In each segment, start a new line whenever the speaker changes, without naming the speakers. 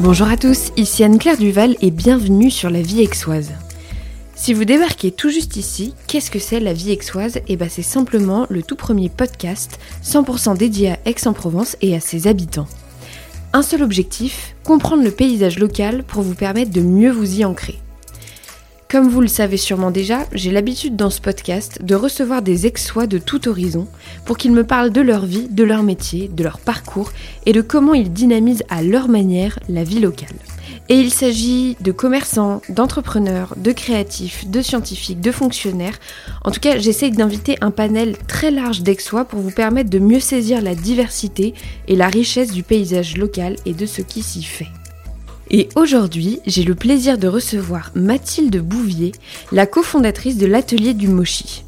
Bonjour à tous, ici Anne-Claire Duval et bienvenue sur La Vie Aixoise. Si vous débarquez tout juste ici, qu'est-ce que c'est La Vie Aixoise? Eh bien c'est simplement le tout premier podcast 100% dédié à Aix-en-Provence et à ses habitants. Un seul objectif, comprendre le paysage local pour vous permettre de mieux vous y ancrer. Comme vous le savez sûrement déjà, j'ai l'habitude dans ce podcast de recevoir des ex-sois de tout horizon pour qu'ils me parlent de leur vie, de leur métier, de leur parcours et de comment ils dynamisent à leur manière la vie locale. Et il s'agit de commerçants, d'entrepreneurs, de créatifs, de scientifiques, de fonctionnaires. En tout cas, j'essaye d'inviter un panel très large d'ex-sois pour vous permettre de mieux saisir la diversité et la richesse du paysage local et de ce qui s'y fait. Et aujourd'hui, j'ai le plaisir de recevoir Mathilde Bouvier, la cofondatrice de l'atelier du Mochi.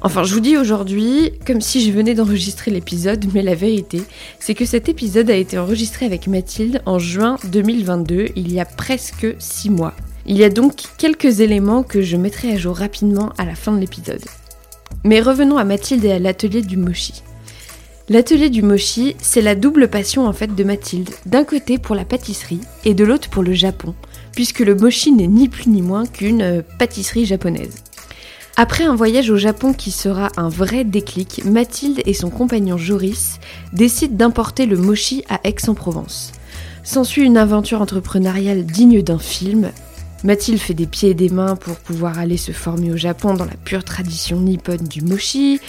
Enfin, je vous dis aujourd'hui comme si je venais d'enregistrer l'épisode, mais la vérité, c'est que cet épisode a été enregistré avec Mathilde en juin 2022, il y a presque 6 mois. Il y a donc quelques éléments que je mettrai à jour rapidement à la fin de l'épisode. Mais revenons à Mathilde et à l'atelier du Mochi. L'atelier du mochi, c'est la double passion en fait de Mathilde, d'un côté pour la pâtisserie et de l'autre pour le Japon, puisque le mochi n'est ni plus ni moins qu'une euh, pâtisserie japonaise. Après un voyage au Japon qui sera un vrai déclic, Mathilde et son compagnon Joris décident d'importer le mochi à Aix-en-Provence. S'ensuit une aventure entrepreneuriale digne d'un film. Mathilde fait des pieds et des mains pour pouvoir aller se former au Japon dans la pure tradition nippone du mochi.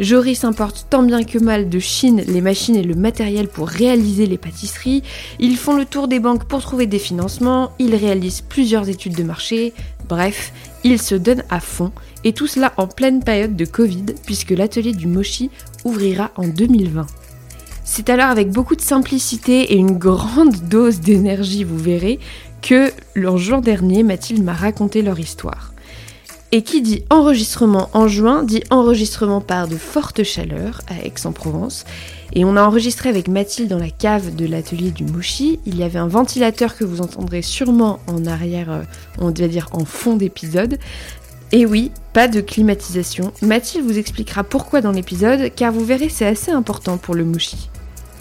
Joris importe tant bien que mal de Chine les machines et le matériel pour réaliser les pâtisseries. Ils font le tour des banques pour trouver des financements. Ils réalisent plusieurs études de marché. Bref, ils se donnent à fond. Et tout cela en pleine période de Covid, puisque l'atelier du Mochi ouvrira en 2020. C'est alors avec beaucoup de simplicité et une grande dose d'énergie, vous verrez, que le jour dernier, Mathilde m'a raconté leur histoire. Et qui dit enregistrement en juin dit enregistrement par de fortes chaleurs à Aix-en-Provence. Et on a enregistré avec Mathilde dans la cave de l'atelier du Mochi. Il y avait un ventilateur que vous entendrez sûrement en arrière, euh, on va dire en fond d'épisode. Et oui, pas de climatisation. Mathilde vous expliquera pourquoi dans l'épisode, car vous verrez c'est assez important pour le Mochi.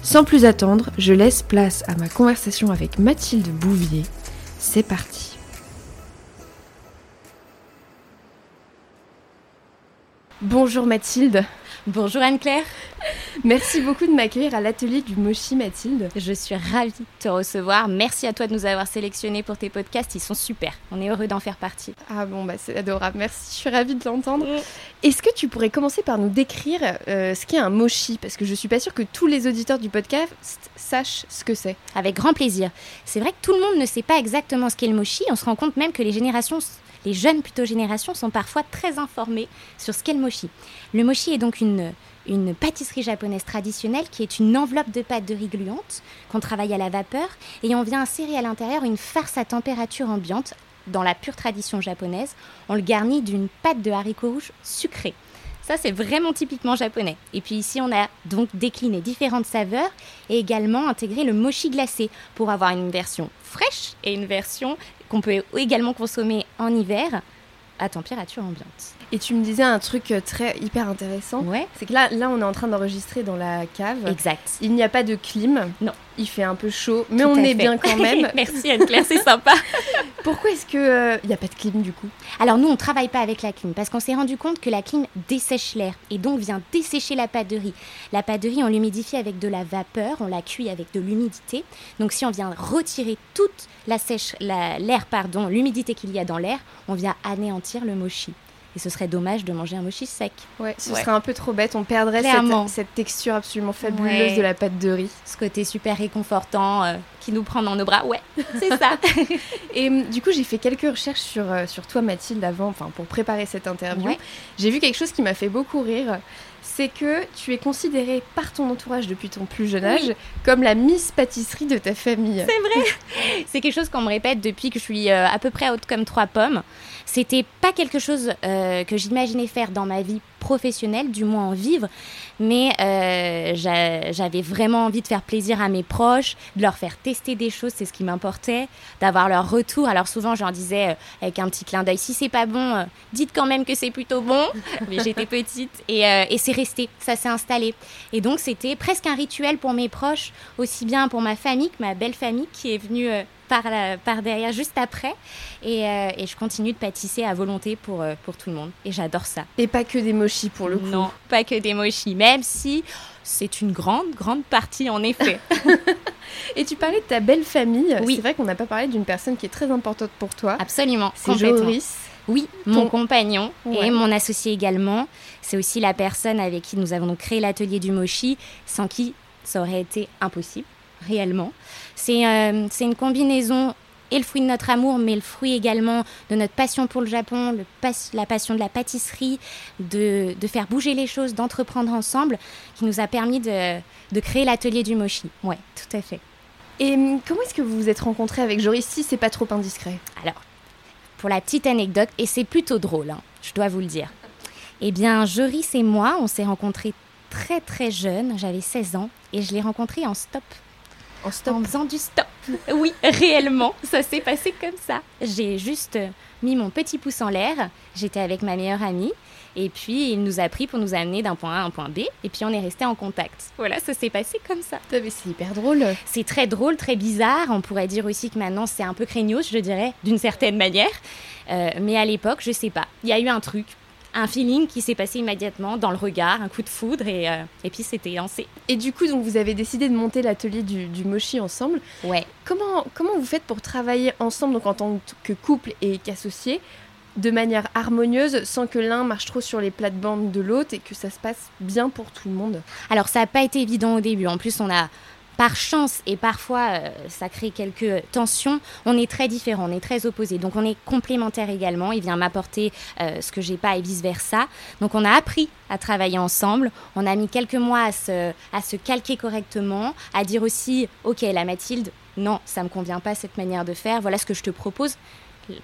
Sans plus attendre, je laisse place à ma conversation avec Mathilde Bouvier. C'est parti. Bonjour Mathilde.
Bonjour Anne-Claire.
Merci beaucoup de m'accueillir à l'atelier du Mochi Mathilde.
Je suis ravie de te recevoir. Merci à toi de nous avoir sélectionnés pour tes podcasts. Ils sont super. On est heureux d'en faire partie.
Ah bon, bah c'est adorable. Merci. Je suis ravie de l'entendre. Mm. Est-ce que tu pourrais commencer par nous décrire euh, ce qu'est un Mochi? Parce que je suis pas sûre que tous les auditeurs du podcast sachent ce que c'est.
Avec grand plaisir. C'est vrai que tout le monde ne sait pas exactement ce qu'est le Mochi. On se rend compte même que les générations les jeunes plutôt générations sont parfois très informées sur ce qu'est le mochi. Le mochi est donc une, une pâtisserie japonaise traditionnelle qui est une enveloppe de pâte de riz gluante qu'on travaille à la vapeur et on vient insérer à l'intérieur une farce à température ambiante dans la pure tradition japonaise. On le garnit d'une pâte de haricots rouges sucrée. Ça, c'est vraiment typiquement japonais. Et puis ici, on a donc décliné différentes saveurs et également intégré le mochi glacé pour avoir une version fraîche et une version qu'on peut également consommer en hiver à température ambiante.
Et tu me disais un truc euh, très hyper intéressant.
Ouais.
C'est que là, là, on est en train d'enregistrer dans la cave.
Exact.
Il n'y a pas de clim.
Non.
Il fait un peu chaud, mais on est bien quand même.
Merci Anne-Claire, c'est sympa.
Pourquoi est-ce qu'il euh, n'y a pas de clim du coup?
Alors nous, on ne travaille pas avec la clim parce qu'on s'est rendu compte que la clim dessèche l'air et donc vient dessécher la pâte de riz. La pâte de riz, on l'humidifie avec de la vapeur, on la cuit avec de l'humidité. Donc si on vient retirer toute la sèche, l'air, pardon, l'humidité qu'il y a dans l'air, on vient anéantir le mochi. Et ce serait dommage de manger un mochi sec.
Ouais, ce serait un peu trop bête. On perdrait cette, texture absolument fabuleuse de la pâte de riz.
Ce côté super réconfortant euh, qui nous prend dans nos bras. Ouais, c'est ça.
et hum, du coup, j'ai fait quelques recherches sur, euh, sur toi, Mathilde, avant, enfin, pour préparer cette interview. J'ai vu quelque chose qui m'a fait beaucoup rire c'est que tu es considérée par ton entourage depuis ton plus jeune âge comme la Miss Pâtisserie de ta famille.
C'est vrai. c'est quelque chose qu'on me répète depuis que je suis euh, à peu près haute comme trois pommes. C'était pas quelque chose euh, que j'imaginais faire dans ma vie professionnel, du moins en vivre. Mais euh, j'avais vraiment envie de faire plaisir à mes proches, de leur faire tester des choses, c'est ce qui m'importait, d'avoir leur retour. Alors souvent, j'en disais euh, avec un petit clin d'œil, si c'est pas bon, euh, dites quand même que c'est plutôt bon. Mais j'étais petite et, et c'est resté, ça s'est installé. Et donc c'était presque un rituel pour mes proches, aussi bien pour ma famille que ma belle famille qui est venue par, par derrière juste après. Et, euh, et, je continue de pâtisser à volonté pour, euh, pour tout le monde. Et j'adore ça.
Et pas que des mochis pour le coup.
Non, pas que des mochis, même si c'est une grande, grande partie en effet.
et tu parlais de ta belle famille. Oui. C'est vrai qu'on n'a pas parlé d'une personne qui est très importante pour toi.
Absolument.
C'est Joris.
Oui, mon compagnon et mon associé également. C'est aussi la personne avec qui nous avons créé l'atelier du mochi, sans qui ça aurait été impossible réellement. Euh, c'est une combinaison et le fruit de notre amour, mais le fruit également de notre passion pour le Japon, le la passion de la pâtisserie, de, faire bouger les choses, d'entreprendre ensemble, qui nous a permis de, créer l'atelier du mochi. Ouais, tout à fait.
Et hum, comment est-ce que vous vous êtes rencontrés avec Joris si c'est pas trop indiscret?
Alors, pour la petite anecdote, et c'est plutôt drôle, hein, je dois vous le dire. Eh bien, Joris et moi, on s'est rencontrés très très jeunes, j'avais 16 ans, et je l'ai rencontré en stop
en, stop.
en faisant du stop. Oui, réellement, ça s'est passé comme ça. J'ai juste mis mon petit pouce en l'air, j'étais avec ma meilleure amie, et puis il nous a pris pour nous amener d'un point A à un point B, et puis on est resté en contact. Voilà, ça s'est passé comme ça.
C'est hyper drôle.
C'est très drôle, très bizarre. On pourrait dire aussi que maintenant c'est un peu craignos, je dirais, d'une certaine manière. Euh, mais à l'époque, je sais pas. Il y a eu un truc un feeling qui s'est passé immédiatement dans le regard, un coup de foudre et, euh, et puis c'était lancé.
Et du coup, donc vous avez décidé de monter l'atelier du, du, mochi ensemble.
Ouais.
Comment, comment vous faites pour travailler ensemble, donc en tant que couple et qu'associé, de manière harmonieuse sans que l'un marche trop sur les plates-bandes de l'autre et que ça se passe bien pour tout le monde?
Alors ça n'a pas été évident au début. En plus, on a par chance et parfois euh, ça crée quelques tensions, on est très différents, on est très opposés. Donc on est complémentaires également. Il vient m'apporter euh, ce que j'ai pas et vice versa. Donc on a appris à travailler ensemble. On a mis quelques mois à se, à se calquer correctement, à dire aussi, ok, la Mathilde, non, ça me convient pas cette manière de faire. Voilà ce que je te propose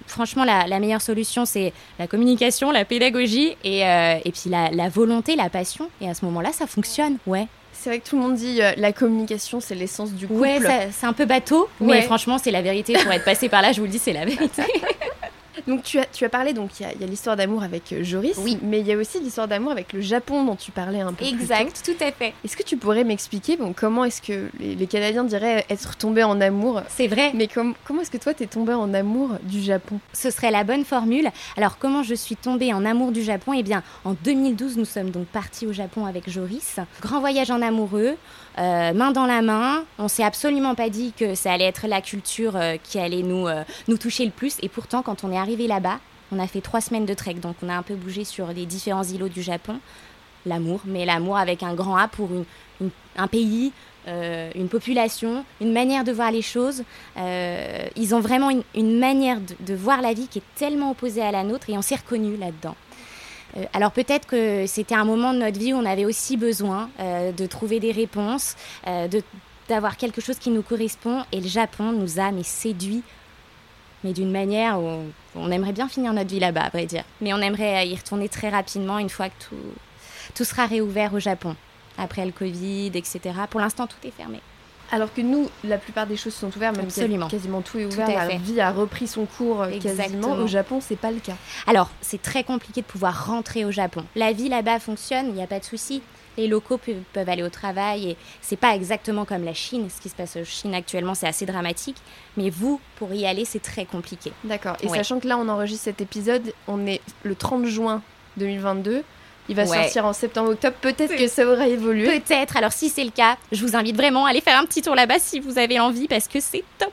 franchement, la, meilleure solution, c'est la communication, la pédagogie et, euh, et puis la, la, volonté, la passion. Et à ce moment-là, ça fonctionne, ouais.
C'est vrai que tout le monde dit euh, la communication, c'est l'essence du couple.
Ouais, c'est un peu bateau, mais franchement, c'est la vérité. Pour être passé par là, je vous le dis, c'est la vérité.
Donc tu as, tu as parlé, donc il y a, l'histoire d'amour avec euh, Joris,
oui.
mais il y a aussi l'histoire d'amour avec le Japon dont tu parlais un peu
exact,
plus
tout à fait.
Est-ce que tu pourrais m'expliquer bon, comment est-ce que les, Canadiens diraient être tombés en amour?
C'est vrai.
Mais comment est-ce que toi t'es tombée en amour du Japon?
Ce serait la bonne formule. Alors comment je suis tombée en amour du Japon? Eh bien en 2012 nous sommes donc partis au Japon avec Joris. Grand voyage en amoureux. Euh, main dans la main. On s'est absolument pas dit que ça allait être la culture euh, qui allait nous, nous toucher le plus. Et pourtant, quand on est arrivé là-bas, on a fait trois semaines de trek, donc on a un peu bougé sur les différents îlots du Japon. L'amour, mais l'amour avec un grand A pour un pays, euh, une population, une manière de voir les choses. Euh, ils ont vraiment une, manière de, voir la vie qui est tellement opposée à la nôtre et on s'est reconnu là-dedans. Euh, alors peut-être que c'était un moment de notre vie où on avait aussi besoin de trouver des réponses, d'avoir quelque chose qui nous correspond et le Japon nous a mais séduit mais d'une manière où on aimerait bien finir notre vie là-bas, à vrai dire. Mais on aimerait y retourner très rapidement une fois que tout, tout sera réouvert au Japon, après le Covid, etc. Pour l'instant, tout est fermé.
Alors que nous, la plupart des choses sont ouvertes, même Absolument. quasiment tout est ouvert, la vie a repris son cours euh, quasiment. Au Japon, c'est pas le cas.
Alors, c'est très compliqué de pouvoir rentrer au Japon. La vie là-bas fonctionne, il n'y a pas de souci les locaux peuvent, aller au travail et c'est pas exactement comme la Chine. Ce qui se passe en Chine actuellement, c'est assez dramatique. Mais vous, pour y aller, c'est très compliqué.
D'accord. Et sachant que là, on enregistre cet épisode, on est le 30 juin 2022. Il va sortir en septembre-octobre. Peut-être que ça aura évolué.
Peut-être. Alors, si c'est le cas, je vous invite vraiment à aller faire un petit tour là-bas si vous avez envie parce que c'est top.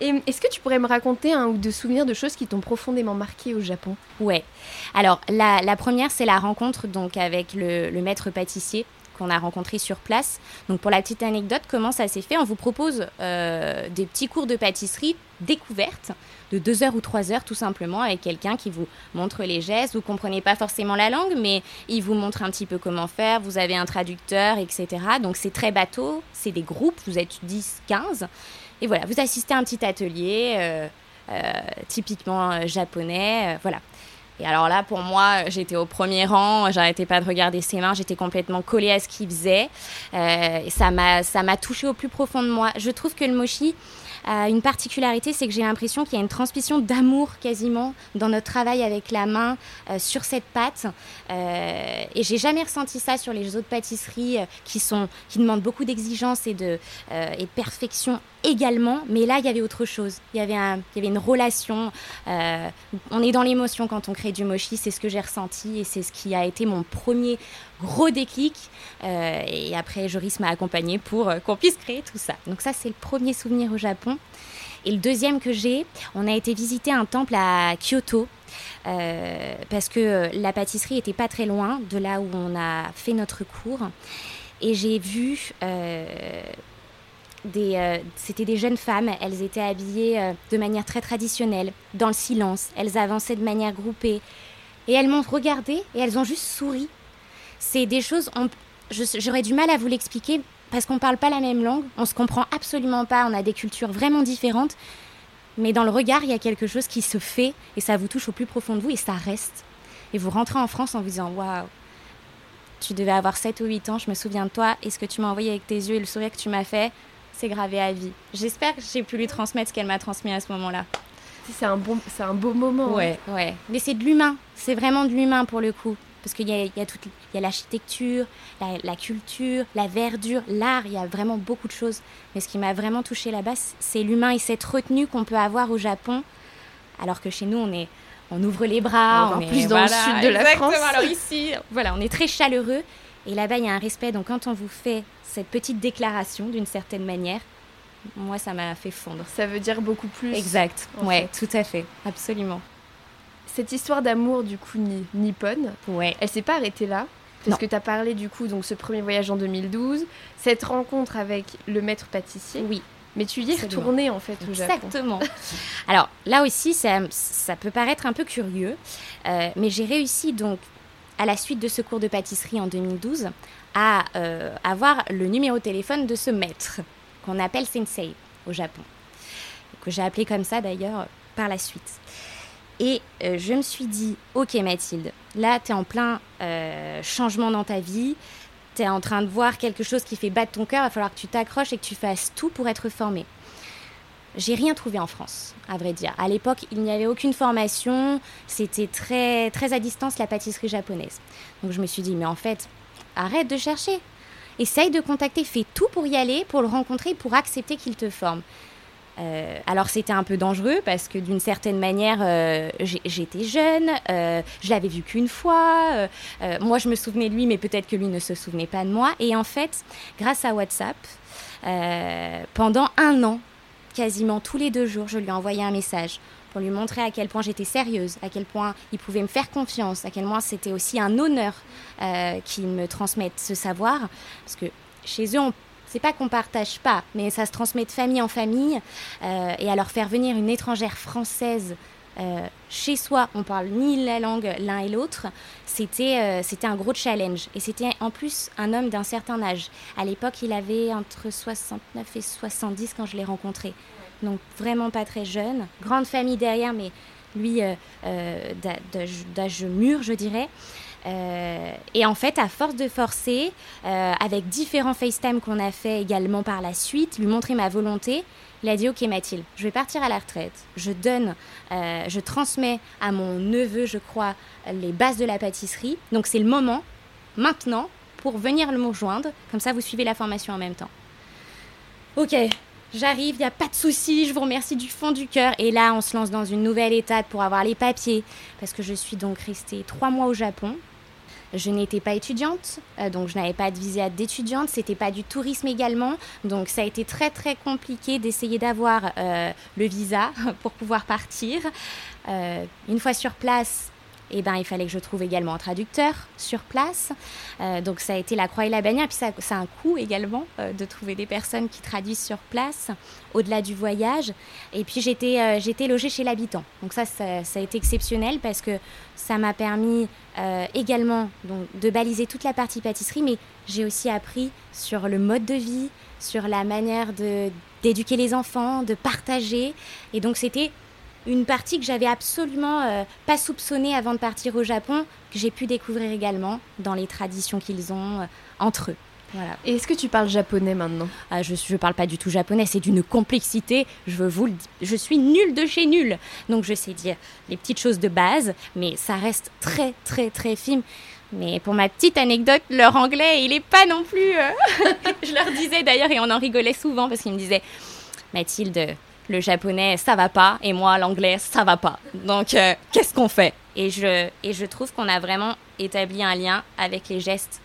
Et est-ce que tu pourrais me raconter un ou deux souvenirs de choses qui t'ont profondément marqué au Japon?
Ouais. Alors, la, première, c'est la rencontre donc avec le, maître pâtissier qu'on a rencontré sur place. Donc pour la petite anecdote, comment ça s'est fait? On vous propose euh, des petits cours de pâtisserie découvertes de deux heures ou trois heures tout simplement avec quelqu'un qui vous montre les gestes. Vous comprenez pas forcément la langue, mais il vous montre un petit peu comment faire. Vous avez un traducteur, etc. Donc c'est très bateau, c'est des groupes, vous êtes 10, 15. Et voilà, vous assistez à un petit atelier euh, euh, typiquement japonais. voilà. Et alors là, pour moi, j'étais au premier rang, j'arrêtais pas de regarder ses mains, j'étais complètement collée à ce qu'il faisait. Euh, ça m'a, ça m'a touché au plus profond de moi. Je trouve que le mochi, une particularité, c'est que j'ai l'impression qu'il y a une transmission d'amour quasiment dans notre travail avec la main euh, sur cette pâte. Euh, et j'ai jamais ressenti ça sur les autres pâtisseries euh, qui, sont, qui demandent beaucoup d'exigence et, de, et de perfection également. Mais là, il y avait autre chose. Il y avait, une relation. on est dans l'émotion quand on crée du mochi. C'est ce que j'ai ressenti et c'est ce qui a été mon premier gros déclic. et après, Joris m'a accompagné pour qu'on puisse créer tout ça. Donc ça, c'est le premier souvenir au Japon. Et le deuxième que j'ai, on a été visiter un temple à Kyoto. Euh, parce que la pâtisserie était pas très loin de là où on a fait notre cours. Et j'ai vu euh, euh, c'était des jeunes femmes, elles étaient habillées de manière très traditionnelle, dans le silence, elles avançaient de manière groupée. Et elles m'ont regardé et elles ont juste souri. C'est des choses, j'aurais du mal à vous l'expliquer, parce qu'on ne parle pas la même langue, on se comprend absolument pas, on a des cultures vraiment différentes, mais dans le regard, il y a quelque chose qui se fait et ça vous touche au plus profond de vous et ça reste. Et vous rentrez en France en vous disant Waouh, tu devais avoir 7 ou 8 ans, je me souviens de toi, et ce que tu m'as envoyé avec tes yeux et le sourire que tu m'as fait, c'est gravé à vie. J'espère que j'ai pu lui transmettre ce qu'elle m'a transmis à ce moment-là.
C'est un, bon, c'est un beau moment.
Hein. Ouais, ouais. Mais c'est de l'humain, c'est vraiment de l'humain pour le coup parce qu'il y a, y a, toute, il y a l'architecture, la, culture, la verdure, l'art, il y a vraiment beaucoup de choses. Mais ce qui m'a vraiment touché là-bas, c'est l'humain et cette retenue qu'on peut avoir au Japon, alors que chez nous, on est, on ouvre les bras,
on, est plus dans le sud de la France.
Alors ici, voilà, on est très chaleureux. Et là-bas, il y a un respect. Donc quand on vous fait cette petite déclaration, d'une certaine manière, moi, ça m'a fait fondre.
Ça veut dire beaucoup plus.
Exact. Ouais, tout à fait, absolument
cette histoire d'amour du coup ni, nippone,
ouais.
elle s'est pas arrêtée là? Parce que tu as parlé du coup, donc ce premier voyage en 2012, cette rencontre avec le maître pâtissier.
Oui.
Mais tu y es retournée en fait au
Japon. Exactement. Alors là aussi, ça, ça, peut paraître un peu curieux, euh, mais j'ai réussi donc, à la suite de ce cours de pâtisserie en 2012, à euh, avoir le numéro de téléphone de ce maître, qu'on appelle Sensei au Japon, que j'ai appelé comme ça d'ailleurs par la suite. Et euh, je me suis dit, ok Mathilde, là tu es en plein euh, changement dans ta vie, tu es en train de voir quelque chose qui fait battre ton cœur, il va falloir que tu t'accroches et que tu fasses tout pour être formée. J'ai rien trouvé en France, à vrai dire. À l'époque, il n'y avait aucune formation, c'était très, très à distance la pâtisserie japonaise. Donc je me suis dit, mais en fait, arrête de chercher. Essaye de contacter, fais tout pour y aller, pour le rencontrer, pour accepter qu'il te forme. Euh, alors c'était un peu dangereux parce que d'une certaine manière, euh, j'étais jeune, euh, je l'avais vu qu'une fois, moi je me souvenais de lui, mais peut-être que lui ne se souvenait pas de moi. Et en fait, grâce à WhatsApp, pendant un an, quasiment tous les deux jours, je lui ai envoyé un message pour lui montrer à quel point j'étais sérieuse, à quel point il pouvait me faire confiance, à quel point c'était aussi un honneur qu'il me transmette ce savoir. Parce que chez eux, on c'est pas qu'on partage pas, mais ça se transmet de famille en famille. Euh, et alors faire venir une étrangère française euh, chez soi, on parle ni la langue l'un et l'autre, c'était euh, c'était un gros challenge. Et c'était en plus un homme d'un certain âge. À l'époque, il avait entre 69 et 70 quand je l'ai rencontré. Donc vraiment pas très jeune. Grande famille derrière, mais lui d'âge mûr, je dirais. Euh, et en fait, à force de forcer, euh, avec différents FaceTime qu'on a fait également par la suite, lui montrer ma volonté, il a dit Ok, Mathilde, je vais partir à la retraite. Je donne, euh, je transmets à mon neveu, je crois, les bases de la pâtisserie. Donc c'est le moment, maintenant, pour venir me rejoindre. Comme ça, vous suivez la formation en même temps. Ok, J'arrive, il n'y a pas de souci, je vous remercie du fond du cœur. Et là, on se lance dans une nouvelle étape pour avoir les papiers, parce que je suis donc restée trois mois au Japon. Je n'étais pas étudiante, euh, donc je n'avais pas de visa d'étudiante, c'était pas du tourisme également, donc ça a été très très compliqué d'essayer d'avoir euh, le visa pour pouvoir partir. Euh, une fois sur place, eh ben, il fallait que je trouve également un traducteur sur place. donc ça a été la croix et la bannière. Puis ça, a un coût également de trouver des personnes qui traduisent sur place, au-delà du voyage. Et puis j'étais j'étais logée chez l'habitant. Donc ça, ça, a été exceptionnel parce que ça m'a permis euh, également de baliser toute la partie pâtisserie, mais j'ai aussi appris sur le mode de vie, sur la manière d'éduquer les enfants, de partager. Et donc c'était une partie que j'avais absolument euh, pas soupçonnée avant de partir au Japon, que j'ai pu découvrir également dans les traditions qu'ils ont euh, entre eux.
Voilà. Et est-ce que tu parles japonais maintenant?
Ah, Je ne parle pas du tout japonais, c'est d'une complexité, je vous le dis. Je suis nulle de chez nulle. Donc je sais dire les petites choses de base, mais ça reste très très très film. Mais pour ma petite anecdote, leur anglais, il est pas non plus. Euh, je leur disais d'ailleurs, et on en rigolait souvent parce qu'ils me disaient Mathilde, le japonais, ça va pas, et moi, l'anglais, ça va pas. Donc, euh, qu'est-ce qu'on fait? Et je, et je trouve qu'on a vraiment établi un lien avec les gestes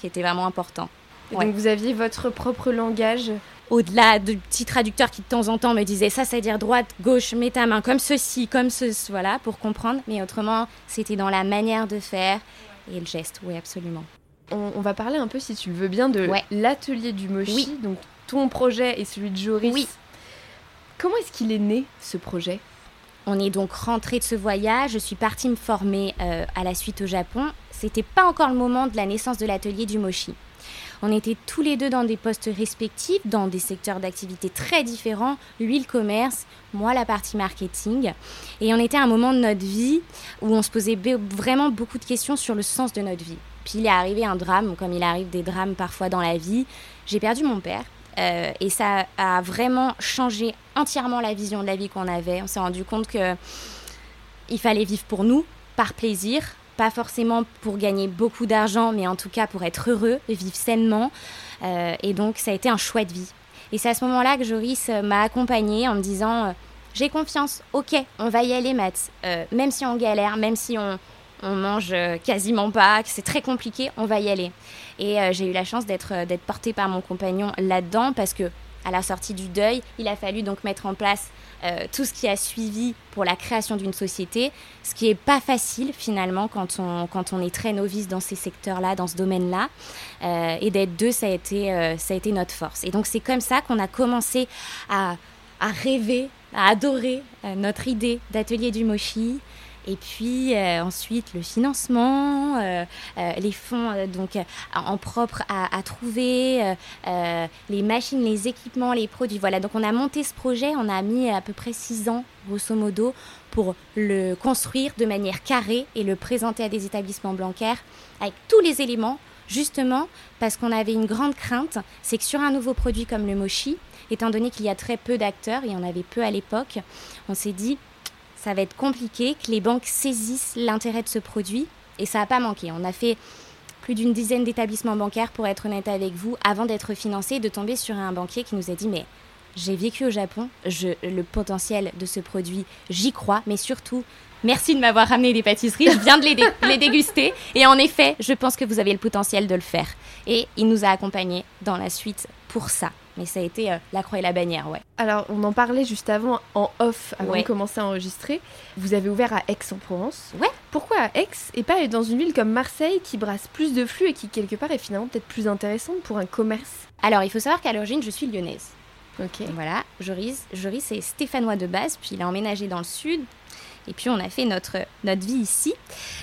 qui était vraiment important.
Donc, vous aviez votre propre langage?
Au-delà de petits traducteurs qui de temps en temps me disaient ça, c'est dire droite, gauche, mets ta main comme ceci, comme ce, voilà, pour comprendre. Mais autrement, c'était dans la manière de faire et le geste, oui, absolument.
On, va parler un peu, si tu le veux bien, de l'atelier du Moshi, donc ton projet et celui de Joris.
Oui.
Comment est-ce qu'il est né, ce projet?
On est donc rentré de ce voyage, je suis partie me former euh, à la suite au Japon. C'était pas encore le moment de la naissance de l'atelier du Moshi. On était tous les deux dans des postes respectifs, dans des secteurs d'activité très différents, lui le commerce, moi la partie marketing. Et on était à un moment de notre vie où on se posait vraiment beaucoup de questions sur le sens de notre vie. Puis il est arrivé un drame, comme il arrive des drames parfois dans la vie. J'ai perdu mon père euh, et ça a vraiment changé entièrement la vision de la vie qu'on avait. On s'est rendu compte que il fallait vivre pour nous, par plaisir, pas forcément pour gagner beaucoup d'argent, mais en tout cas pour être heureux, vivre sainement. Euh, et donc ça a été un choix de vie. Et c'est à ce moment-là que Joris euh, m'a accompagnée en me disant j'ai confiance, ok, on va y aller, Matt. même si on galère, même si on, on mange quasiment pas, que c'est très compliqué, on va y aller. Et euh, j'ai eu la chance d'être euh, d'être portée par mon compagnon là-dedans parce que à la sortie du deuil, il a fallu donc mettre en place euh, tout ce qui a suivi pour la création d'une société, ce qui n'est pas facile finalement quand on, est très novice dans ces secteurs-là, dans ce domaine-là. et d'être deux, ça a, été, notre force. Et donc c'est comme ça qu'on a commencé à, à rêver, à adorer notre idée d'atelier du Moshi, et puis euh, ensuite le financement, euh, euh, les fonds donc en propre à, trouver, les machines, les équipements, les produits. Voilà, donc on a monté ce projet, on a mis à peu près six ans grosso modo pour le construire de manière carrée et le présenter à des établissements bancaires avec tous les éléments justement parce qu'on avait une grande crainte, c'est que sur un nouveau produit comme le mochi, étant donné qu'il y a très peu d'acteurs, y en avait peu à l'époque, on s'est dit ça va être compliqué que les banques saisissent l'intérêt de ce produit. Et ça n'a pas manqué. On a fait plus d'une dizaine d'établissements bancaires, pour être honnête avec vous, avant d'être financé, de tomber sur un banquier qui nous a dit mais j'ai vécu au Japon, le potentiel de ce produit, j'y crois, mais surtout, merci de m'avoir ramené des pâtisseries, je viens de les, déguster, et en effet, je pense que vous avez le potentiel de le faire. Et il nous a accompagnés dans la suite pour ça. Mais ça a été euh, la croix et la bannière, ouais.
Alors, on en parlait juste avant, en off, avant de commencer à enregistrer. Vous avez ouvert à Aix-en-Provence.
Ouais.
Pourquoi à Aix et pas dans une ville comme Marseille qui brasse plus de flux et qui, quelque part, est finalement peut-être plus intéressante pour un commerce?
Alors, il faut savoir qu'à l'origine, je suis lyonnaise.
Ok.
Voilà, Joris, Joris est stéphanois de base, puis il a emménagé dans le sud. Et puis on a fait notre, notre vie ici.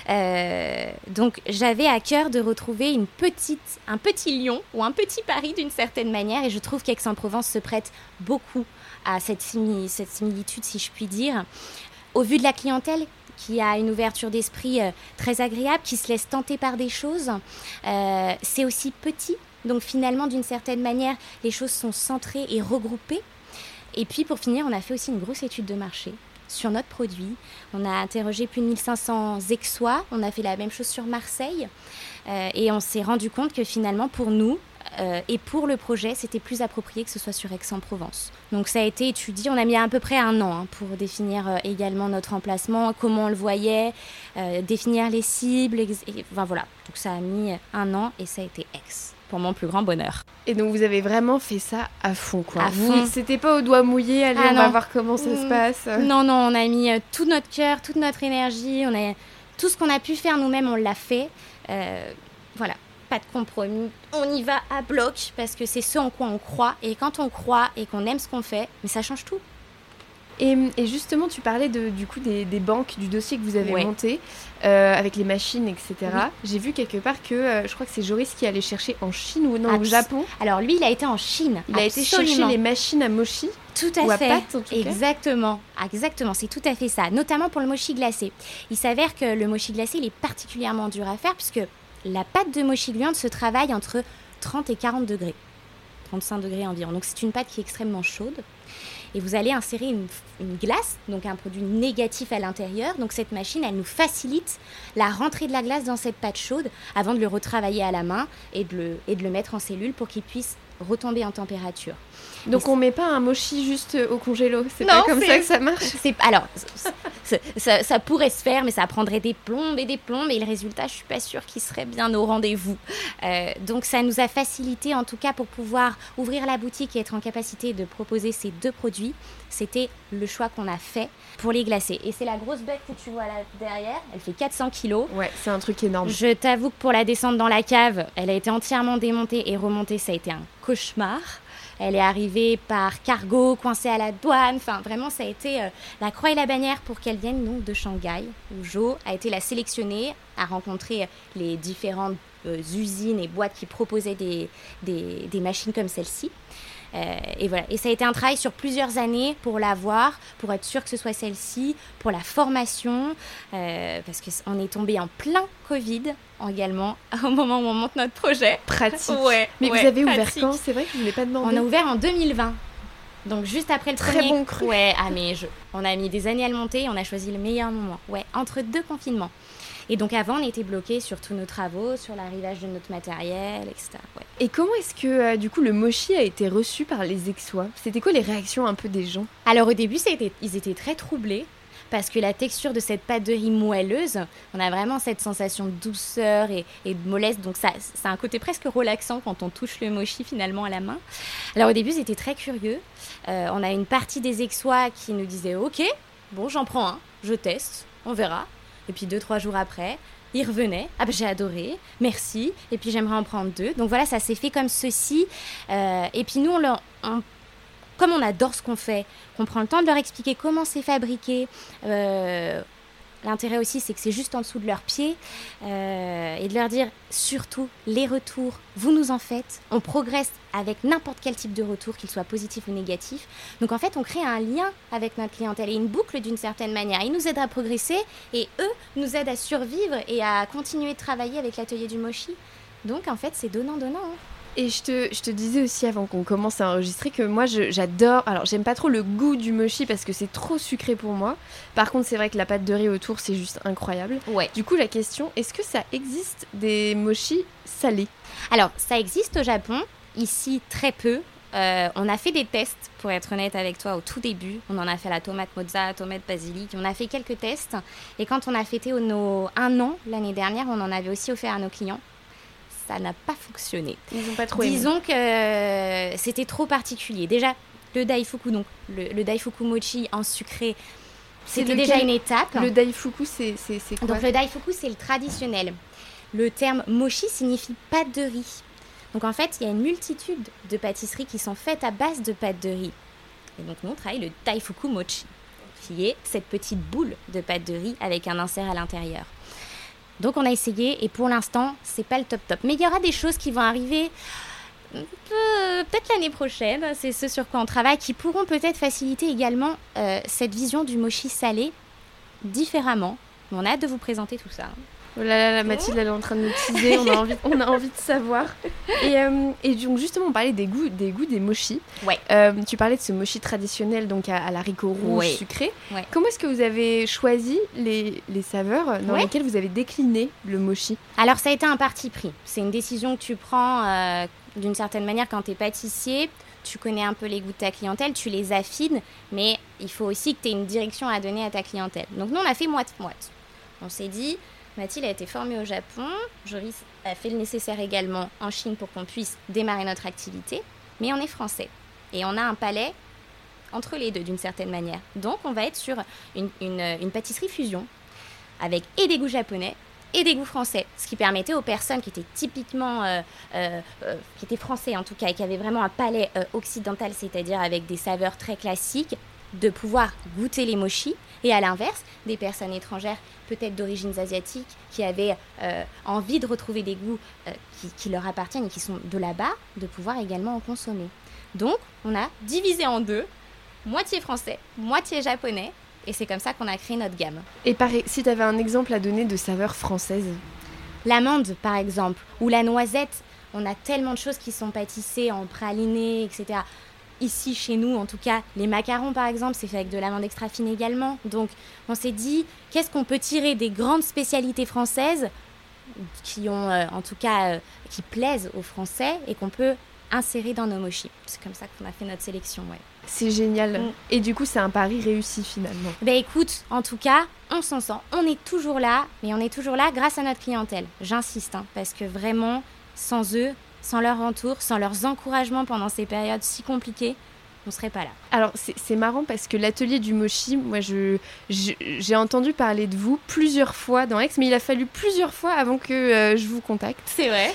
Euh, donc j'avais à cœur de retrouver une petite, un petit Lyon ou un petit Paris d'une certaine manière. Et je trouve qu'Aix-en-Provence se prête beaucoup à cette, similitude, si je puis dire. Au vu de la clientèle qui a une ouverture d'esprit euh, très agréable, qui se laisse tenter par des choses, euh, c'est aussi petit. Donc finalement, d'une certaine manière, les choses sont centrées et regroupées. Et puis pour finir, on a fait aussi une grosse étude de marché sur notre produit. On a interrogé plus de 1500 Aixois, on a fait la même chose sur Marseille euh, et on s'est rendu compte que finalement pour nous euh, et pour le projet, c'était plus approprié que ce soit sur Aix-en-Provence. Donc ça a été étudié, on a mis à peu près un an hein, pour définir euh, également notre emplacement, comment on le voyait, définir les cibles, et, enfin voilà. Donc ça a mis un an et ça a été Aix pour mon plus grand bonheur.
Et donc vous avez vraiment fait ça à fond, quoi.
À fond.
C'était pas au doigt mouillé, allez, ah on va voir comment ça se mm. passe.
Non, non, on a mis euh, tout notre cœur, toute notre énergie, on a tout ce qu'on a pu faire nous-mêmes, on l'a fait. Euh, voilà, pas de compromis. On y va à bloc parce que c'est ce en quoi on croit. Et quand on croit et qu'on aime ce qu'on fait, mais ça change tout.
Et, et justement, tu parlais de, du coup des, des banques, du dossier que vous avez
Ouais.
monté euh, avec les machines, etc.
Oui.
J'ai vu quelque part que euh, je crois que c'est Joris qui allait chercher en Chine ou non, au Japon.
Alors lui, il a été en Chine.
Il a été chercher les machines à mochi.
Tout à
Ou à
fait.
pâte, en tout cas.
Exactement. Exactement, c'est tout à fait ça. Notamment pour le mochi glacé. Il s'avère que le mochi glacé, il est particulièrement dur à faire puisque la pâte de mochi gluante se travaille entre 30 et 40 degrés. 35 degrés environ. Donc c'est une pâte qui est extrêmement chaude. Et vous allez insérer une, glace, donc un produit négatif à l'intérieur. Donc cette machine, elle nous facilite la rentrée de la glace dans cette pâte chaude avant de le retravailler à la main et de le mettre en cellule pour qu'il puisse retomber en température.
Donc on met pas un mochi juste au congélo. C'est pas comme ça que ça marche?
C'est alors ça, ça pourrait se faire, mais ça prendrait des plombes et des plombes, et le résultat, je suis pas sûre qu'il serait bien au rendez-vous. Euh, donc ça nous a facilité, en tout cas, pour pouvoir ouvrir la boutique et être en capacité de proposer ces deux produits. C'était le choix qu'on a fait pour les glacer. Et c'est la grosse bête que tu vois là derrière. Elle fait 400 kilos.
Ouais, c'est un truc énorme.
Je t'avoue que pour la descente dans la cave, elle a été entièrement démontée et remontée, ça a été un cauchemar. Elle est arrivée par cargo, coincée à la douane. Enfin, vraiment, ça a été euh, la croix et la bannière pour qu'elle vienne donc de Shanghai, où Jo a été la sélectionnée, a rencontré les différentes euh, usines et boîtes qui proposaient des machines comme celle-ci. Euh, et voilà. Et ça a été un travail sur plusieurs années pour l'avoir, pour être sûr que ce soit celle-ci, pour la formation, euh, parce qu'on est tombé en plein Covid également au moment où on monte notre projet.
Pratique.
Ouais,
Mais
ouais,
vous avez ouvert quand? C'est vrai que je ne l'ai pas demandé.
On a ouvert en 2020. Donc juste après le
Très
premier.
bon cru.
Ouais, ah mais je... on a mis des années à le monter et on a choisi le meilleur moment. Ouais, entre deux confinements. Et donc avant, on était bloqué sur tous nos travaux, sur l'arrivage de notre matériel, etc. Ouais.
Et comment est-ce que euh, du coup le mochi a été reçu par les Aixois? C'était quoi les réactions un peu des gens?
Alors au début, c'était- ils étaient très troublés parce que la texture de cette pâte de riz moelleuse, on a vraiment cette sensation de douceur et, et de mollesse. Donc ça, ça a un côté presque relaxant quand on touche le mochi finalement à la main. Alors au début, ils étaient très curieux. Euh, on a une partie des Aixois qui nous disaient Ok, bon, j'en prends un, je teste, on verra. Et puis deux, trois jours après, ils revenaient. Ah ben j'ai adoré, merci. Et puis j'aimerais en prendre deux. Donc voilà, ça s'est fait comme ceci. Euh, et puis nous, on, leur- on- comme on adore ce qu'on fait, qu'on prend le temps de leur expliquer comment c'est fabriqué. euh, L'intérêt aussi, c'est que c'est juste en dessous de leurs pieds euh, et de leur dire surtout les retours, vous nous en faites. On progresse avec n'importe quel type de retour, qu'il soit positif ou négatif. Donc en fait, on crée un lien avec notre clientèle et une boucle d'une certaine manière. Ils nous aident à progresser et eux nous aident à survivre et à continuer de travailler avec l'atelier du Mochi. Donc en fait, c'est donnant-donnant. hein.
Et je te, je te disais aussi avant qu'on commence à enregistrer que moi j'adore. Alors j'aime pas trop le goût du mochi parce que c'est trop sucré pour moi. Par contre, c'est vrai que la pâte de riz autour c'est juste incroyable.
Ouais.
Du coup, la question est-ce que ça existe des mochis salés?
Alors, ça existe au Japon, ici très peu. Euh, on a fait des tests, pour être honnête avec toi, au tout début. On en a fait la tomate mozza, tomate basilic. On a fait quelques tests. Et quand on a fêté nos un an l'année dernière, on en avait aussi offert à nos clients. Ça n'a pas fonctionné.
Ils ont pas trop aimé.
Disons que euh, c'était trop particulier. Déjà, le daifuku, donc le, le daifuku mochi en sucré, c'était déjà une étape.
Le daifuku, c'est quoi
Donc le daifuku, c'est le traditionnel. Le terme mochi signifie pâte de riz. Donc en fait, il y a une multitude de pâtisseries qui sont faites à base de pâte de riz. Et donc nous, on travaille le daifuku mochi, qui est cette petite boule de pâte de riz avec un insert à l'intérieur. Donc on a essayé et pour l'instant, c'est pas le top top. Mais il y aura des choses qui vont arriver euh, peut-être l'année prochaine, c'est ce sur quoi on travaille, qui pourront peut-être faciliter également euh, cette vision du mochi salé différemment. On a hâte de vous présenter tout ça.
Oh là là, la Mathilde, elle est en train de nous teaser, on a envie, on a envie de savoir. Et, euh, et donc justement, on parlait des goûts des, goûts des mochis.
Ouais.
Euh, tu parlais de ce mochi traditionnel, donc à, à l'haricot rouge
Ouais.
sucré.
Ouais.
Comment est-ce que vous avez choisi les, les saveurs dans
Ouais.
lesquelles vous avez décliné le mochi?
Alors ça a été un parti pris. C'est une décision que tu prends euh, d'une certaine manière quand tu es pâtissier. Tu connais un peu les goûts de ta clientèle, tu les affines, mais il faut aussi que tu aies une direction à donner à ta clientèle. Donc nous, on a fait moite-moite. On s'est dit, Mathilde a été formée au Japon, Joris a fait le nécessaire également en Chine pour qu'on puisse démarrer notre activité, mais on est français. Et on a un palais entre les deux d'une certaine manière. Donc on va être sur une, pâtisserie fusion, avec et des goûts japonais et des goûts français, ce qui permettait aux personnes qui étaient typiquement, euh, euh, euh, qui étaient français en tout cas, et qui avaient vraiment un palais occidental, c'est-à-dire avec des saveurs très classiques, de pouvoir goûter les mochis et à l'inverse, des personnes étrangères, peut-être d'origines asiatiques, qui avaient euh, envie de retrouver des goûts euh, qui, leur appartiennent et qui sont de là-bas, de pouvoir également en consommer. Donc, on a divisé en deux, moitié français, moitié japonais, et c'est comme ça qu'on a créé notre gamme.
Et pareil, si tu avais un exemple à donner de saveur française
L'amande, par exemple, ou la noisette, on a tellement de choses qui sont pâtissées en praliné, etc ici chez nous, en tout cas, les macarons par exemple, c'est fait avec de l'amande extra fine également. Donc on s'est dit, qu'est-ce qu'on peut tirer des grandes spécialités françaises qui ont, euh, en tout cas, euh, qui plaisent aux Français et qu'on peut insérer dans nos mochis? C'est comme ça qu'on a fait notre sélection, ouais.
C'est génial. Mm. Et du coup, c'est un pari réussi finalement.
Ben écoute, en tout cas, on s'en sent. On est toujours là, mais on est toujours là grâce à notre clientèle. J'insiste, hein, parce que vraiment, sans eux, sans leur entour, sans leurs encouragements pendant ces périodes si compliquées, on serait pas là.
Alors c'est marrant parce que l'atelier du mochi, moi je j'ai entendu parler de vous plusieurs fois dans Aix, mais il a fallu plusieurs fois avant que euh, je vous contacte.
C'est vrai.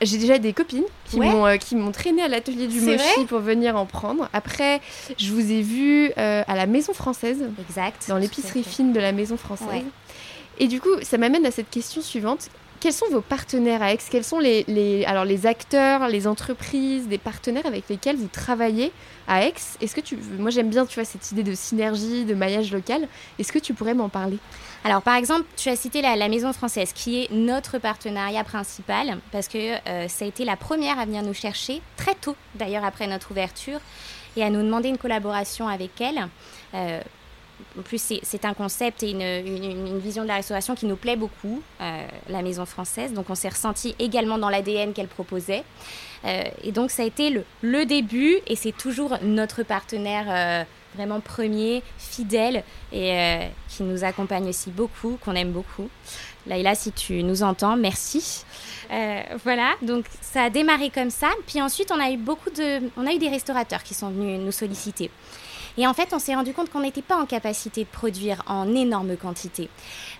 J'ai déjà des copines qui m'ont euh, qui m'ont traîné à l'atelier du mochi pour venir en prendre. Après, je vous ai vu euh, à la Maison Française.
Exact.
Dans l'épicerie fine de la Maison Française. Et du coup, ça m'amène à cette question suivante quels sont vos partenaires à Aix? Quels sont les, acteurs, les entreprises, des partenaires avec lesquels vous travaillez à Aix? Est-ce que tu, moi j'aime bien, tu vois, cette idée de synergie, de maillage local. Est-ce que tu pourrais m'en parler?
Alors, par exemple, tu as cité la, Maison Française, qui est notre partenariat principal, parce que euh, ça a été la première à venir nous chercher, très tôt d'ailleurs après notre ouverture, et à nous demander une collaboration avec elle. Euh, en plus, c'est un concept et une, vision de la restauration qui nous plaît beaucoup, euh, la maison française. Donc, on s'est ressenti également dans l'ADN qu'elle proposait. Euh, et donc, ça a été le, début et c'est toujours notre partenaire euh, vraiment premier, fidèle et qui nous accompagne aussi beaucoup, qu'on aime beaucoup. Laïla, si tu nous entends, merci. voilà, donc ça a démarré comme ça. Puis ensuite, on a eu beaucoup de, on a eu des restaurateurs qui sont venus nous solliciter. Et en fait, on s'est rendu compte qu'on n'était pas en capacité de produire en énorme quantité.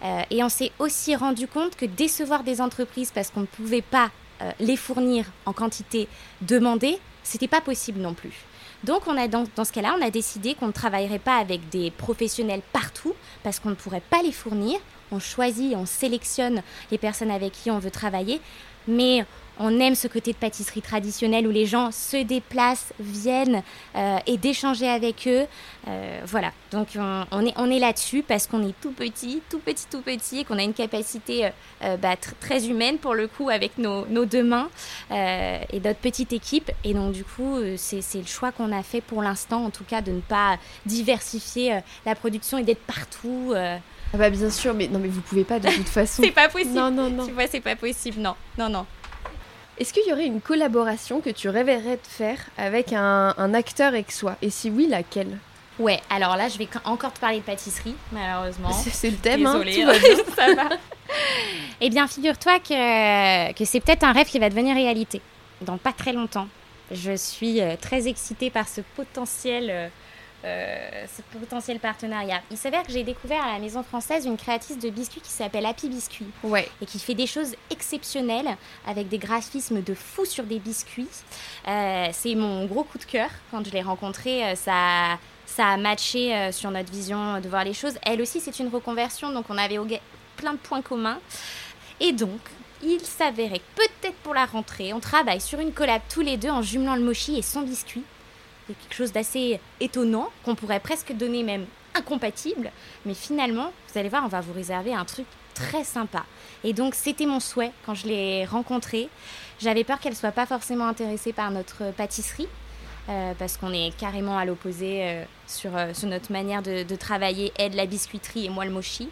Euh, et on s'est aussi rendu compte que décevoir des entreprises parce qu'on ne pouvait pas euh, les fournir en quantité demandée, c'était pas possible non plus. Donc, on a, dans, dans ce cas-là, on a décidé qu'on ne travaillerait pas avec des professionnels partout parce qu'on ne pourrait pas les fournir. On choisit, on sélectionne les personnes avec qui on veut travailler, mais on aime ce côté de pâtisserie traditionnelle où les gens se déplacent, viennent euh, et d'échanger avec eux. Euh, voilà, donc on, est, on est là-dessus parce qu'on est tout petit, tout petit, tout petit et qu'on a une capacité euh, bah, très humaine pour le coup avec nos, deux mains et notre petite équipe. Et donc du coup, c'est le choix qu'on a fait pour l'instant, en tout cas, de ne pas diversifier la production et d'être partout.
Ah bah bien sûr, mais non mais vous pouvez pas de toute façon.
c'est pas possible.
Non non non.
Tu vois, c'est pas possible. Non non non.
Est-ce qu'il y aurait une collaboration que tu rêverais de faire avec un, acteur soi? Et si oui, laquelle?
Ouais, alors là, je vais encore te parler de pâtisserie, malheureusement.
C'est le thème,
hein,
tout va bien.
Ça va. Eh bien, figure-toi que, que c'est peut-être un rêve qui va devenir réalité dans pas très longtemps. Je suis euh, très excitée par ce potentiel euh, ce potentiel partenariat. Il s'avère que j'ai découvert à la Maison Française une créatrice de biscuits qui s'appelle Happy Biscuit.
Ouais.
Et qui fait des choses exceptionnelles avec des graphismes de fou sur des biscuits. Euh, c'est mon gros coup de cœur. Quand je l'ai rencontrée, euh, ça, ça a matché sur notre vision de voir les choses. Elle aussi, c'est une reconversion, donc on avait plein de points communs. Et donc, il s'avérait peut-être pour la rentrée, on travaille sur une collab tous les deux en jumelant le mochi et son biscuit quelque chose d'assez étonnant, qu'on pourrait presque donner même incompatible. Mais finalement, vous allez voir, on va vous réserver un truc très sympa. Et donc, c'était mon souhait quand je l'ai rencontrée. J'avais peur qu'elle soit pas forcément intéressée par notre pâtisserie. Euh, parce qu'on est carrément à l'opposé euh, sur, euh, sur, notre manière de, travailler, elle la biscuiterie et moi le mochi.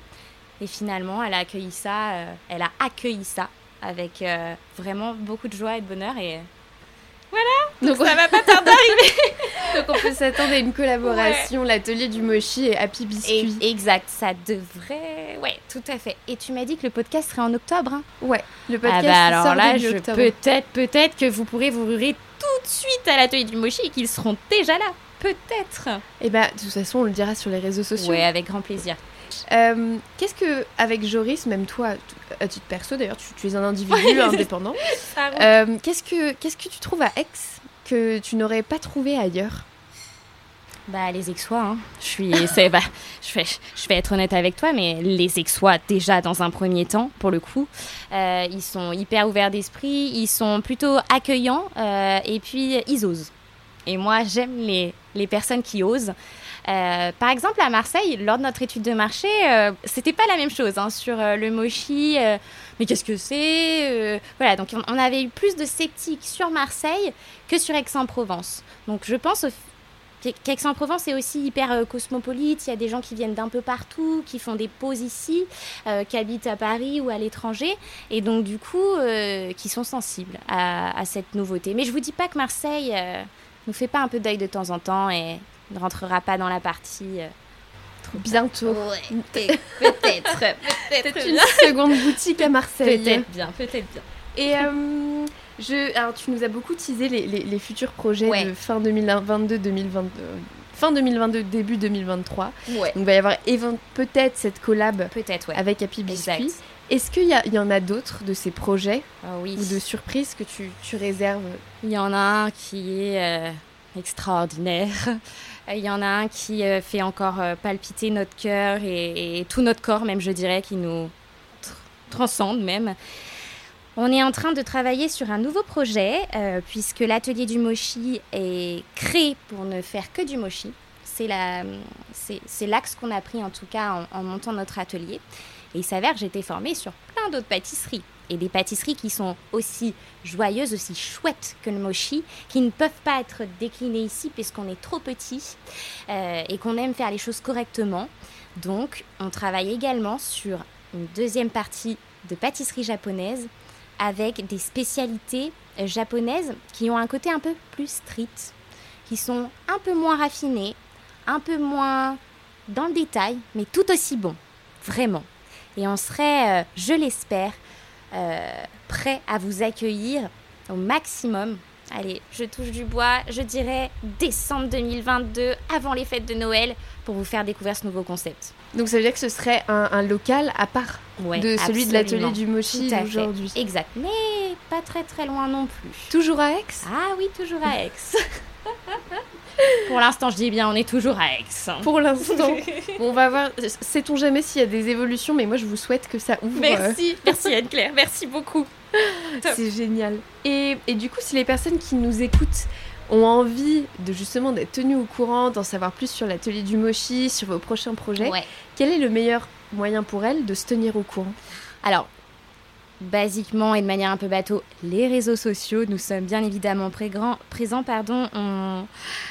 Et finalement, elle a accueilli ça, elle a accueilli ça avec vraiment beaucoup de joie et de bonheur et voilà, donc, ça va pas tarder d'arriver.
donc on peut s'attendre à une collaboration, l'atelier du mochi et Happy Biscuit.
exact, ça devrait. Ouais, tout à fait. Et tu m'as dit que le podcast serait en octobre. Hein
ouais, le podcast.
Ah bah alors là, peut-être, peut-être que vous pourrez vous ruer tout de suite à l'atelier du mochi et qu'ils seront déjà là. Peut-être.
Et eh bah, de toute façon, on le dira sur les réseaux sociaux.
Ouais, avec grand plaisir.
Euh, qu'est-ce que, avec Joris, même toi, à titre perso d'ailleurs, tu, es un individu indépendant, euh, qu'est-ce, que, qu'est-ce que tu trouves à Aix? Que tu n'aurais pas trouvé ailleurs
Bah les exois, hein. je suis, bah, je vais, je vais être honnête avec toi, mais les exois déjà dans un premier temps, pour le coup, euh, ils sont hyper ouverts d'esprit, ils sont plutôt accueillants euh, et puis ils osent. Et moi j'aime les, les personnes qui osent. Euh, par exemple, à Marseille, lors de notre étude de marché, c'était pas la même chose hein, sur le mochi. mais qu'est-ce que c'est Voilà, donc on avait eu plus de sceptiques sur Marseille que sur Aix-en-Provence. Donc je pense qu'Aix-en-Provence est aussi hyper euh, cosmopolite. Il y a des gens qui viennent d'un peu partout, qui font des pauses ici, euh, qui habitent à Paris ou à l'étranger, et donc du coup, euh, qui sont sensibles à, cette nouveauté. Mais je vous dis pas que Marseille nous fait pas un peu d'œil de temps en temps et ne rentrera pas dans la partie.
Bientôt.
peut-être. peut-être
une seconde boutique à Marseille.
Peut-être bien, peut-être bien.
Et je, alors, tu nous as beaucoup teasé les, futurs projets de fin 2022, 2022, fin 2022, début 2023. Donc, il va y avoir peut-être cette collab
peut-être,
avec Happy Biscuit. Est-ce qu'il y, y, en a d'autres de ces projets
ah oui.
ou de surprises que tu, tu, réserves?
Il y en a un qui est euh, extraordinaire. Il y en a un qui euh, fait encore euh, palpiter notre cœur et, tout notre corps, même je dirais, qui nous transcende même. On est en train de travailler sur un nouveau projet, euh, puisque l'atelier du mochi est créé pour ne faire que du mochi. C'est l'axe qu'on a pris en tout cas en, montant notre atelier. Et il s'avère que été formée sur plein d'autres pâtisseries. Et des pâtisseries qui sont aussi joyeuses, aussi chouettes que le mochi, qui ne peuvent pas être déclinées ici puisqu'on est trop petit euh, et qu'on aime faire les choses correctement. Donc on travaille également sur une deuxième partie de pâtisserie japonaise avec des spécialités japonaises qui ont un côté un peu plus strict, qui sont un peu moins raffinées, un peu moins dans le détail, mais tout aussi bon, vraiment. Et on serait, euh, je l'espère, euh, prêt à vous accueillir au maximum. Allez, je touche du bois, je dirais décembre 2022, avant les fêtes de Noël, pour vous faire découvrir ce nouveau concept.
Donc ça veut dire que ce serait un, local à part de celui de l'atelier du Mochi aujourd'hui.
Exact, mais pas très très loin non plus.
Toujours à Aix?
Ah oui, toujours à Aix. Pour l'instant, je dis bien, on est toujours à Aix.
Pour l'instant. on va voir. Sait-on jamais s'il y a des évolutions, mais moi je vous souhaite que ça ouvre.
Merci, merci Anne-Claire, merci beaucoup.
C'est génial. Et, et, du coup, si les personnes qui nous écoutent ont envie de justement d'être tenues au courant, d'en savoir plus sur l'atelier du Mochi, sur vos prochains projets, quel est le meilleur moyen pour elles de se tenir au courant?
Alors, basiquement et de manière un peu bateau, les réseaux sociaux. Nous sommes bien évidemment présents. Pardon.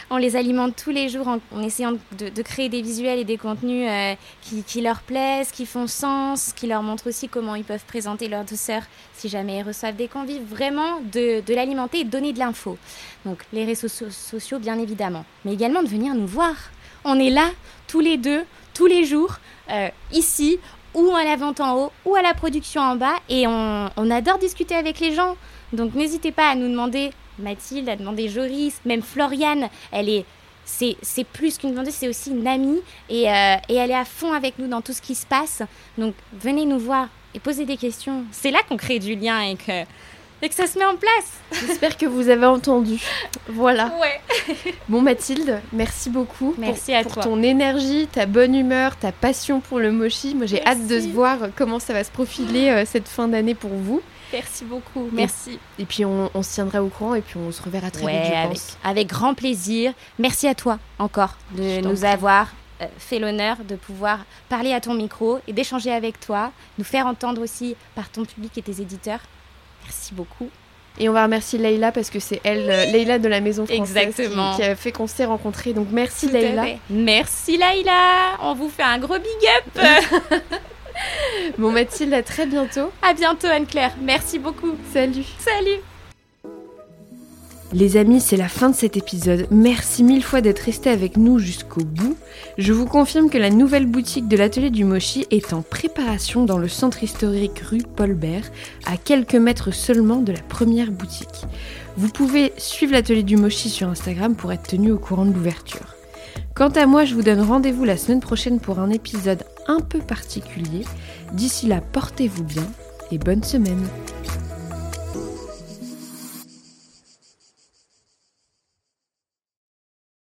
On, les alimente tous les jours en, essayant de, créer des visuels et des contenus euh, qui, leur plaisent, qui font sens, qui leur montrent aussi comment ils peuvent présenter leur douceur si jamais ils reçoivent des convives. Vraiment de, l'alimenter et de donner de l'info. Donc les réseaux sociaux, bien évidemment. Mais également de venir nous voir. On est là tous les deux, tous les jours, euh, ici ou à la vente en haut ou à la production en bas et on, adore discuter avec les gens. Donc n'hésitez pas à nous demander, Mathilde, à demander Joris, même Floriane, elle est c'est plus qu'une vendeuse, c'est aussi une amie et, euh, et, elle est à fond avec nous dans tout ce qui se passe. Donc venez nous voir et posez des questions. C'est là qu'on crée du lien et que et que ça se met en place.
J'espère que vous avez entendu. Voilà.
Ouais.
Bon Mathilde, merci beaucoup.
Merci
pour,
à
pour ton énergie, ta bonne humeur, ta passion pour le mochi. Moi j'ai hâte de se voir comment ça va se profiler euh, cette fin d'année pour vous.
Merci beaucoup. Merci.
Et puis on, se tiendra au courant et puis on se reverra très vite, je
avec,
pense.
Avec grand plaisir. Merci à toi encore de nous avoir euh, fait l'honneur de pouvoir parler à ton micro et d'échanger avec toi, nous faire entendre aussi par ton public et tes éditeurs. Merci beaucoup.
Et on va remercier Leïla parce que c'est elle, euh, Leïla de la Maison Française, Qui, a fait qu'on s'est rencontrés. Donc merci Tout
Merci Leïla. On vous fait un gros big up.
bon Mathilde, à très bientôt.
À bientôt Anne-Claire. Merci beaucoup.
Salut.
Salut.
Les amis, c'est la fin de cet épisode. Merci mille fois d'être restés avec nous jusqu'au bout. Je vous confirme que la nouvelle boutique de l'atelier du Mochi est en préparation dans le centre historique rue Paul Bert, à quelques mètres seulement de la première boutique. Vous pouvez suivre l'atelier du Mochi sur Instagram pour être tenu au courant de l'ouverture. Quant à moi, je vous donne rendez-vous la semaine prochaine pour un épisode un peu particulier. D'ici là, portez-vous bien et bonne semaine.